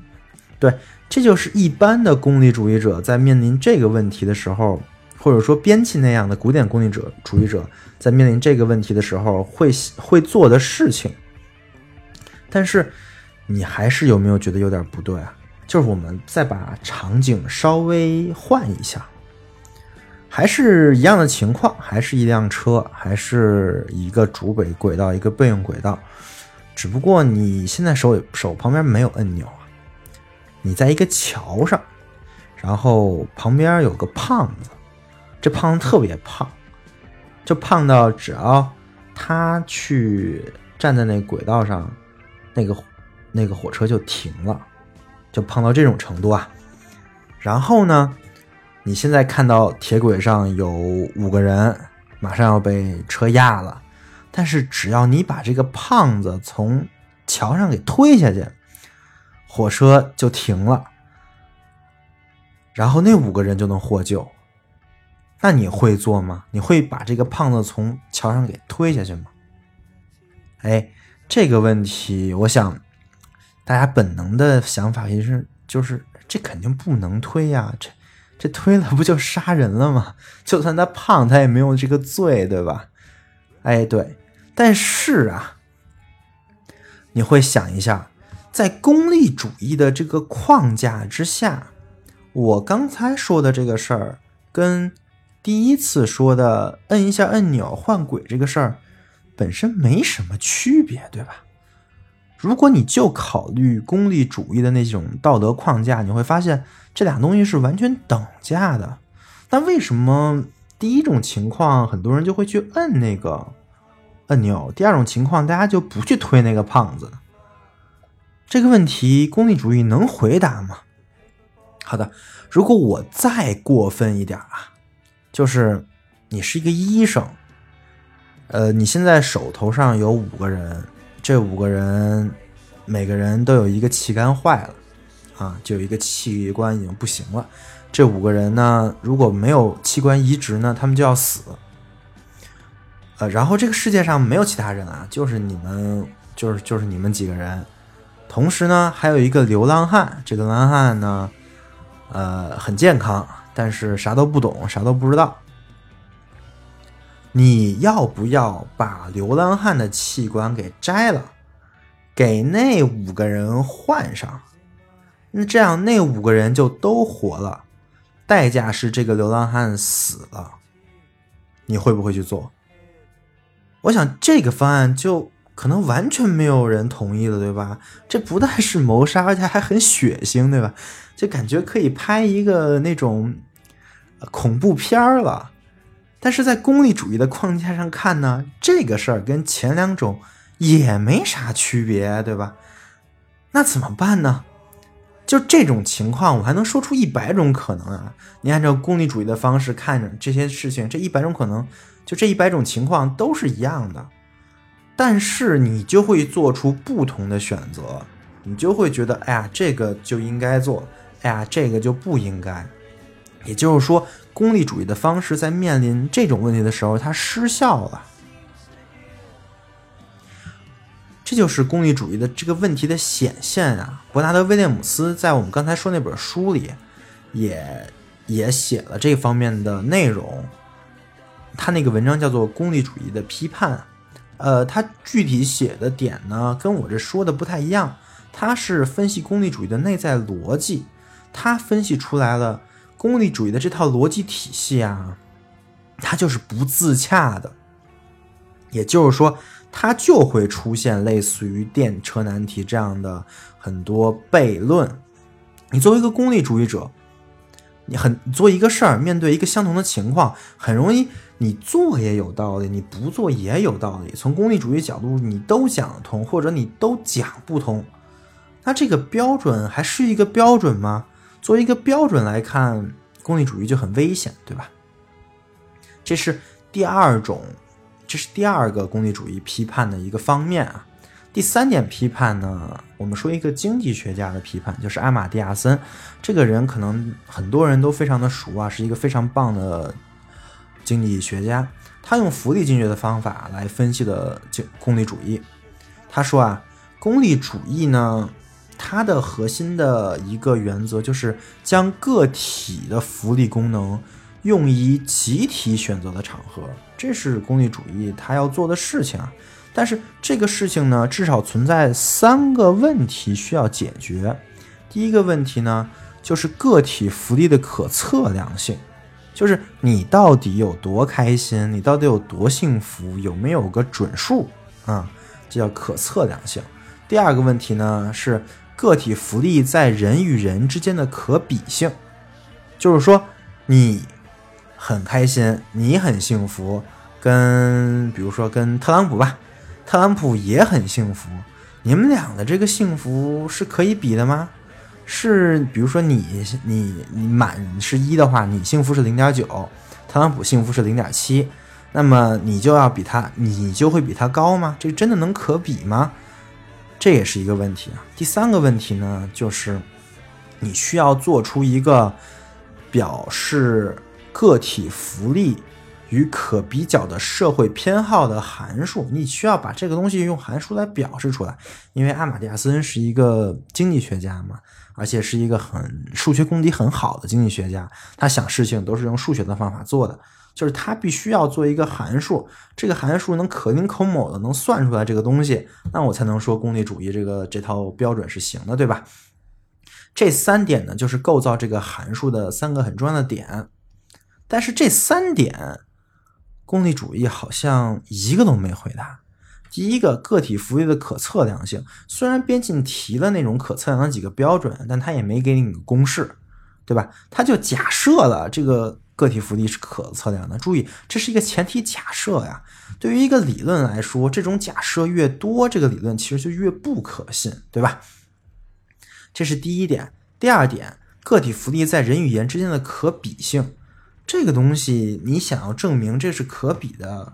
对，这就是一般的功利主义者在面临这个问题的时候，或者说边沁那样的古典功利者主义者在面临这个问题的时候会会做的事情。但是你还是有没有觉得有点不对啊？就是我们再把场景稍微换一下。还是一样的情况，还是一辆车，还是一个主轨轨道，一个备用轨道，只不过你现在手手旁边没有按钮啊，你在一个桥上，然后旁边有个胖子，这胖子特别胖，就胖到只要他去站在那轨道上，那个那个火车就停了，就胖到这种程度啊，然后呢？你现在看到铁轨上有五个人，马上要被车压了，但是只要你把这个胖子从桥上给推下去，火车就停了，然后那五个人就能获救。那你会做吗？你会把这个胖子从桥上给推下去吗？哎，这个问题，我想大家本能的想法也是，就是这肯定不能推呀，这。这推了不就杀人了吗？就算他胖，他也没有这个罪，对吧？哎，对。但是啊，你会想一下，在功利主义的这个框架之下，我刚才说的这个事儿，跟第一次说的摁一下按钮换轨这个事儿，本身没什么区别，对吧？如果你就考虑功利主义的那种道德框架，你会发现这俩东西是完全等价的。那为什么第一种情况很多人就会去摁那个按钮，第二种情况大家就不去推那个胖子？这个问题功利主义能回答吗？好的，如果我再过分一点啊，就是你是一个医生，呃，你现在手头上有五个人。这五个人，每个人都有一个器官坏了，啊，就有一个器官已经不行了。这五个人呢，如果没有器官移植呢，他们就要死。然后这个世界上没有其他人啊，就是你们，就是就是你们几个人。同时呢，还有一个流浪汉，这个流浪汉呢，呃，很健康，但是啥都不懂，啥都不知道。你要不要把流浪汉的器官给摘了，给那五个人换上？那这样那五个人就都活了，代价是这个流浪汉死了。你会不会去做？我想这个方案就可能完全没有人同意了，对吧？这不但是谋杀，而且还很血腥，对吧？就感觉可以拍一个那种恐怖片了。但是在功利主义的框架上看呢，这个事儿跟前两种也没啥区别，对吧？那怎么办呢？就这种情况，我还能说出一百种可能啊！你按照功利主义的方式看着这些事情，这一百种可能，就这一百种情况都是一样的，但是你就会做出不同的选择，你就会觉得，哎呀，这个就应该做，哎呀，这个就不应该。也就是说。功利主义的方式在面临这种问题的时候，它失效了。这就是功利主义的这个问题的显现啊！伯纳德·威廉姆斯在我们刚才说那本书里，也也写了这方面的内容。他那个文章叫做《功利主义的批判》，呃，他具体写的点呢，跟我这说的不太一样。他是分析功利主义的内在逻辑，他分析出来了。功利主义的这套逻辑体系啊，它就是不自洽的，也就是说，它就会出现类似于电车难题这样的很多悖论。你作为一个功利主义者，你很做一个事儿，面对一个相同的情况，很容易你做也有道理，你不做也有道理。从功利主义角度，你都讲通，或者你都讲不通，那这个标准还是一个标准吗？作为一个标准来看，功利主义就很危险，对吧？这是第二种，这是第二个功利主义批判的一个方面啊。第三点批判呢，我们说一个经济学家的批判，就是阿马蒂亚森这个人，可能很多人都非常的熟啊，是一个非常棒的经济学家。他用福利经济学的方法来分析的经功利主义。他说啊，功利主义呢。它的核心的一个原则就是将个体的福利功能用于集体选择的场合，这是功利主义它要做的事情啊。但是这个事情呢，至少存在三个问题需要解决。第一个问题呢，就是个体福利的可测量性，就是你到底有多开心，你到底有多幸福，有没有个准数啊？这叫可测量性。第二个问题呢是。个体福利在人与人之间的可比性，就是说，你很开心，你很幸福，跟比如说跟特朗普吧，特朗普也很幸福，你们俩的这个幸福是可以比的吗？是，比如说你你你满是一的话，你幸福是零点九，特朗普幸福是零点七，那么你就要比他，你就会比他高吗？这真的能可比吗？这也是一个问题啊。第三个问题呢，就是你需要做出一个表示个体福利与可比较的社会偏好的函数。你需要把这个东西用函数来表示出来。因为阿马迪亚森是一个经济学家嘛，而且是一个很数学功底很好的经济学家，他想事情都是用数学的方法做的。就是他必须要做一个函数，这个函数能可丁可卯的能算出来这个东西，那我才能说功利主义这个这套标准是行的，对吧？这三点呢，就是构造这个函数的三个很重要的点。但是这三点，功利主义好像一个都没回答。第一个，个体福利的可测量性，虽然边沁提了那种可测量的几个标准，但他也没给你个公式，对吧？他就假设了这个个体福利是可测量的。注意，这是一个前提假设呀。对于一个理论来说，这种假设越多，这个理论其实就越不可信，对吧？这是第一点。第二点，个体福利在人与人之间的可比性，这个东西你想要证明这是可比的，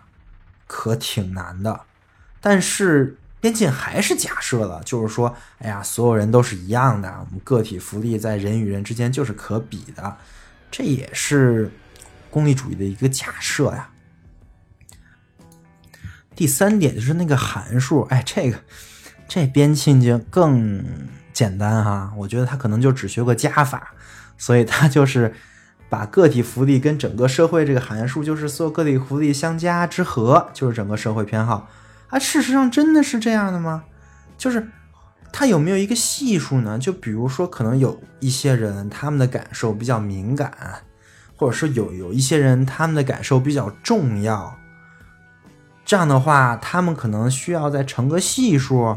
可挺难的。但是边沁还是假设了，就是说，哎呀，所有人都是一样的，我们个体福利在人与人之间就是可比的，这也是功利主义的一个假设呀。第三点就是那个函数，哎，这个这边沁就更简单哈，我觉得他可能就只学过加法，所以他就是把个体福利跟整个社会这个函数，就是所有个体福利相加之和，就是整个社会偏好。啊，事实上真的是这样的吗？就是他有没有一个系数呢？就比如说，可能有一些人他们的感受比较敏感，或者说有有一些人他们的感受比较重要，这样的话，他们可能需要再乘个系数，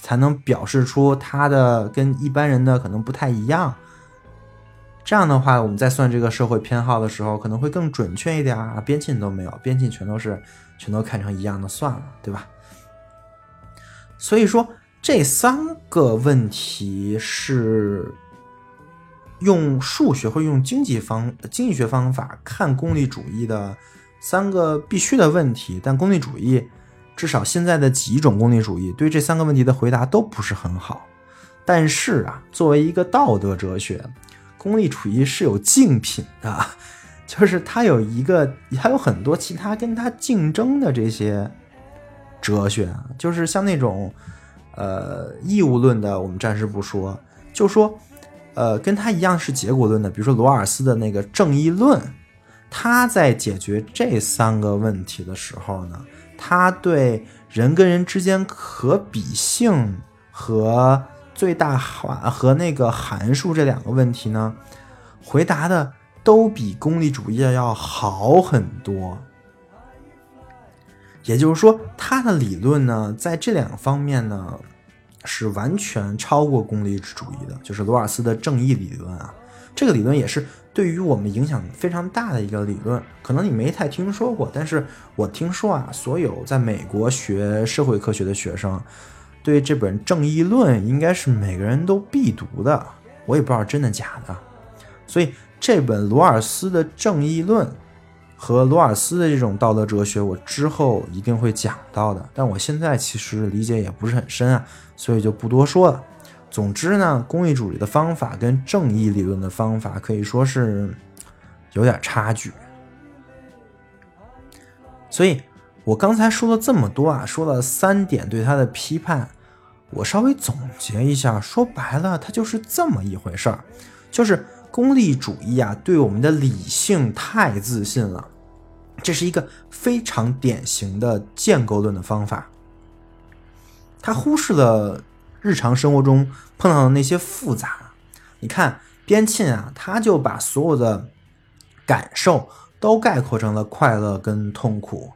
才能表示出他的跟一般人的可能不太一样。这样的话，我们在算这个社会偏好的时候，可能会更准确一点啊。边沁都没有，边沁全都是。全都看成一样的算了，对吧？所以说这三个问题是用数学或用经济方经济学方法看功利主义的三个必须的问题，但功利主义至少现在的几种功利主义对这三个问题的回答都不是很好。但是啊，作为一个道德哲学，功利主义是有竞品的。就是他有一个，还有很多其他跟他竞争的这些哲学啊，就是像那种呃义务论的，我们暂时不说，就说呃跟他一样是结果论的，比如说罗尔斯的那个正义论，他在解决这三个问题的时候呢，他对人跟人之间可比性和最大化和那个函数这两个问题呢，回答的。都比功利主义要好很多，也就是说，他的理论呢，在这两方面呢，是完全超过功利主义的。就是罗尔斯的正义理论啊，这个理论也是对于我们影响非常大的一个理论。可能你没太听说过，但是我听说啊，所有在美国学社会科学的学生，对这本《正义论》应该是每个人都必读的。我也不知道真的假的，所以。这本罗尔斯的正义论和罗尔斯的这种道德哲学，我之后一定会讲到的。但我现在其实理解也不是很深啊，所以就不多说了。总之呢，功利主义的方法跟正义理论的方法可以说是有点差距。所以我刚才说了这么多啊，说了三点对他的批判，我稍微总结一下，说白了，它就是这么一回事儿，就是。功利主义啊，对我们的理性太自信了，这是一个非常典型的建构论的方法。他忽视了日常生活中碰到的那些复杂。你看边沁啊，他就把所有的感受都概括成了快乐跟痛苦。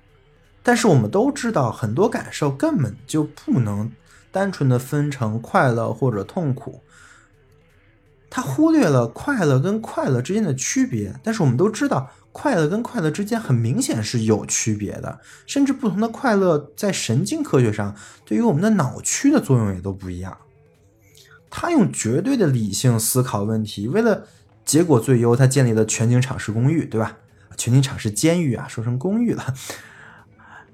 但是我们都知道，很多感受根本就不能单纯的分成快乐或者痛苦。他忽略了快乐跟快乐之间的区别，但是我们都知道，快乐跟快乐之间很明显是有区别的，甚至不同的快乐在神经科学上对于我们的脑区的作用也都不一样。他用绝对的理性思考问题，为了结果最优，他建立了全景敞式公寓，对吧？全景敞式监狱啊，说成公寓了。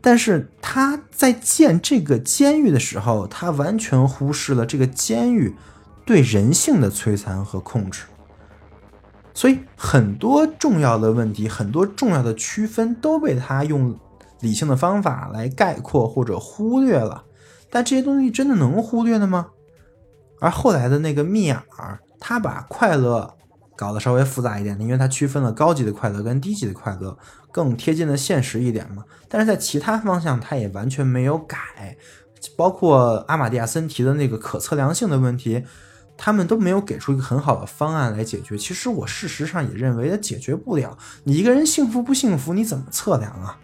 但是他在建这个监狱的时候，他完全忽视了这个监狱。对人性的摧残和控制，所以很多重要的问题，很多重要的区分都被他用理性的方法来概括或者忽略了。但这些东西真的能忽略的吗？而后来的那个密尔，他把快乐搞得稍微复杂一点，因为他区分了高级的快乐跟低级的快乐，更贴近的现实一点嘛。但是在其他方向，他也完全没有改，包括阿马蒂亚森提的那个可测量性的问题。他们都没有给出一个很好的方案来解决。其实我事实上也认为，它解决不了。你一个人幸福不幸福，你怎么测量啊？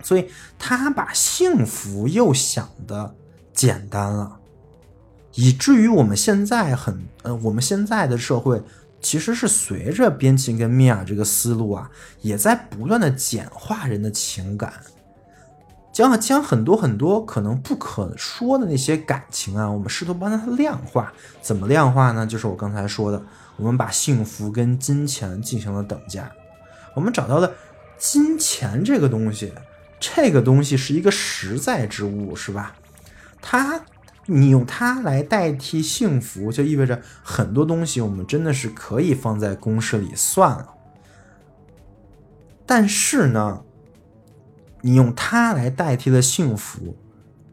所以他把幸福又想的简单了，以至于我们现在很呃，我们现在的社会其实是随着边沁跟米娅这个思路啊，也在不断的简化人的情感，将将很多很多可能不可说的那些感情啊，我们试图帮它量化。怎么量化呢？就是我刚才说的，我们把幸福跟金钱进行了等价，我们找到了金钱这个东西。这个东西是一个实在之物，是吧？它，你用它来代替幸福，就意味着很多东西我们真的是可以放在公式里算了。但是呢，你用它来代替了幸福，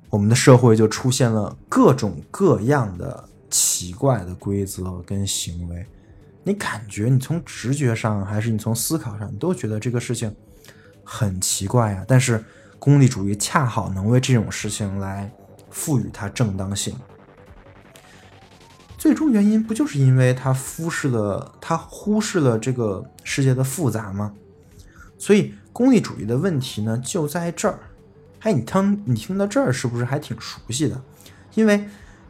我们的社会就出现了各种各样的奇怪的规则跟行为。你感觉，你从直觉上还是你从思考上，你都觉得这个事情。很奇怪啊，但是功利主义恰好能为这种事情来赋予它正当性。最终原因不就是因为他忽视了他忽视了这个世界的复杂吗？所以功利主义的问题呢就在这儿。哎，你听你听到这儿是不是还挺熟悉的？因为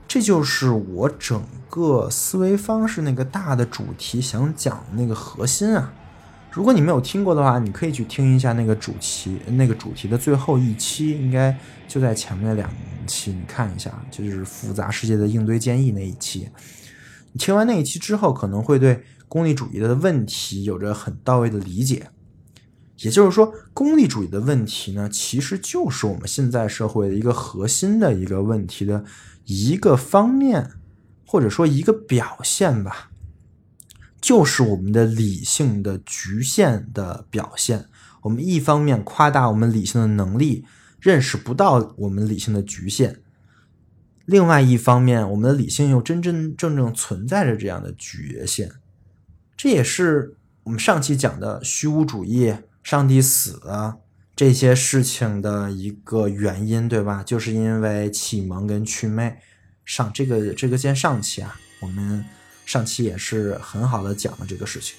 这就是我整个思维方式那个大的主题想讲的那个核心啊。如果你没有听过的话，你可以去听一下那个主题，那个主题的最后一期，应该就在前面两期，你看一下，就是复杂世界的应对建议那一期。你听完那一期之后，可能会对功利主义的问题有着很到位的理解。也就是说，功利主义的问题呢，其实就是我们现在社会的一个核心的一个问题的一个方面，或者说一个表现吧。就是我们的理性的局限的表现。我们一方面夸大我们理性的能力，认识不到我们理性的局限；另外一方面，我们的理性又真真正正存在着这样的局限。这也是我们上期讲的虚无主义、上帝死这些事情的一个原因，对吧？就是因为启蒙跟祛魅。上这个这个先上期啊，我们。上期也是很好的讲了这个事情。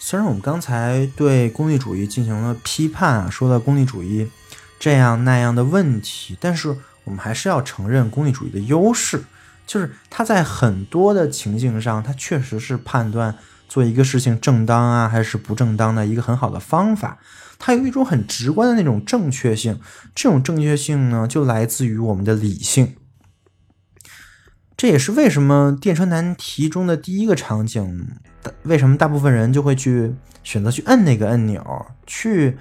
虽然我们刚才对功利主义进行了批判啊，说到功利主义这样那样的问题，但是我们还是要承认功利主义的优势，就是它在很多的情境上，它确实是判断做一个事情正当啊还是不正当的一个很好的方法。它有一种很直观的那种正确性，这种正确性呢，就来自于我们的理性。这也是为什么电车难题中的第一个场景，为什么大部分人就会去选择去摁那个按钮，去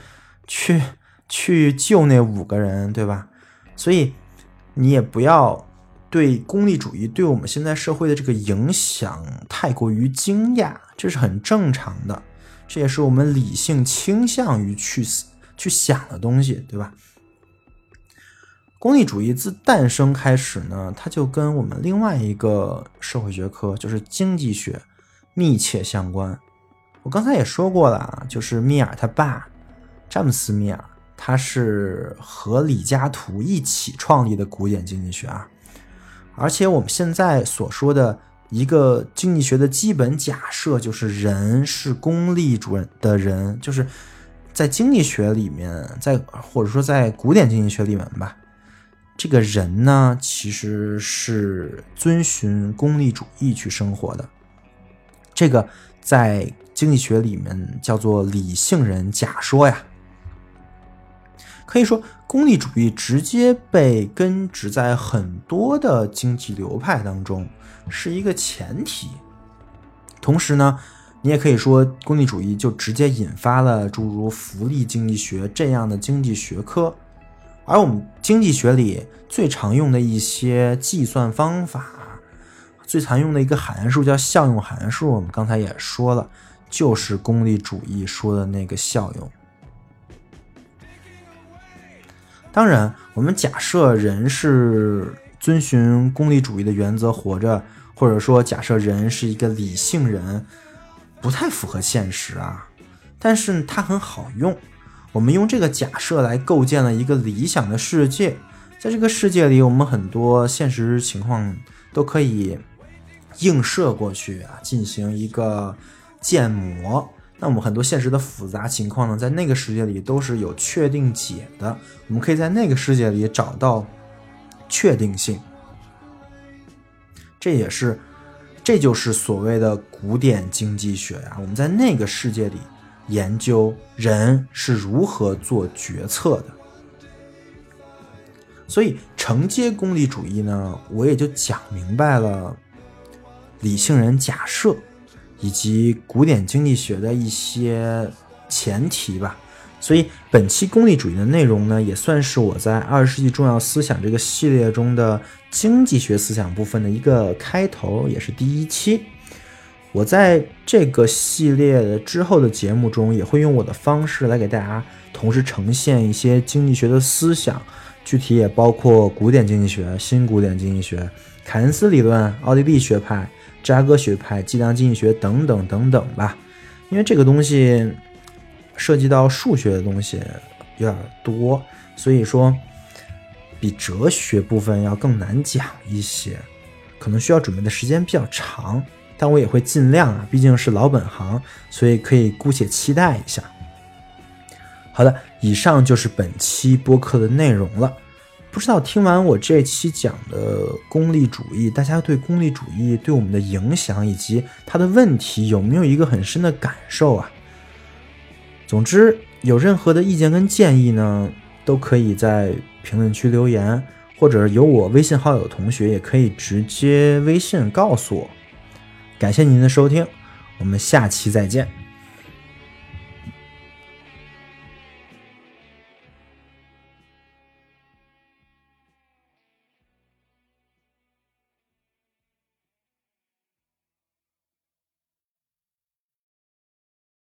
去去救那五个人，对吧？所以你也不要对功利主义对我们现在社会的这个影响太过于惊讶，这是很正常的，这也是我们理性倾向于去去想的东西，对吧？功利主义自诞生开始呢，它就跟我们另外一个社会学科，就是经济学，密切相关。我刚才也说过了啊，就是密尔他爸，詹姆斯·密尔，他是和李嘉图一起创立的古典经济学啊。而且我们现在所说的一个经济学的基本假设，就是人是功利主的人，就是在经济学里面，在或者说在古典经济学里面吧。这个人呢，其实是遵循功利主义去生活的。这个在经济学里面叫做理性人假说呀。可以说，功利主义直接被根植在很多的经济流派当中，是一个前提。同时呢，你也可以说，功利主义就直接引发了诸如福利经济学这样的经济学科。而我们经济学里最常用的一些计算方法，最常用的一个函数叫效用函数。我们刚才也说了，就是功利主义说的那个效用。当然，我们假设人是遵循功利主义的原则活着，或者说假设人是一个理性人，不太符合现实啊。但是它很好用。我们用这个假设来构建了一个理想的世界，在这个世界里，我们很多现实情况都可以映射过去啊，进行一个建模，那我们很多现实的复杂情况呢，在那个世界里都是有确定解的，我们可以在那个世界里找到确定性。这也是，这就是所谓的古典经济学呀。我们在那个世界里研究人是如何做决策的。所以承接功利主义呢，我也就讲明白了理性人假设。以及古典经济学的一些前提吧，所以本期功利主义的内容呢，也算是我在二十世纪重要思想这个系列中的经济学思想部分的一个开头，也是第一期。我在这个系列的之后的节目中，也会用我的方式来给大家同时呈现一些经济学的思想，具体也包括古典经济学、新古典经济学、凯恩斯理论、奥地利学派。芝加哥学派、计量经济学等等等等吧，因为这个东西涉及到数学的东西有点多，所以说比哲学部分要更难讲一些，可能需要准备的时间比较长，但我也会尽量啊，毕竟是老本行，所以可以姑且期待一下。好的，以上就是本期播客的内容了。不知道听完我这期讲的功利主义，大家对功利主义对我们的影响以及它的问题有没有一个很深的感受啊？总之，有任何的意见跟建议呢，都可以在评论区留言，或者有我微信好友的同学也可以直接微信告诉我。感谢您的收听，我们下期再见。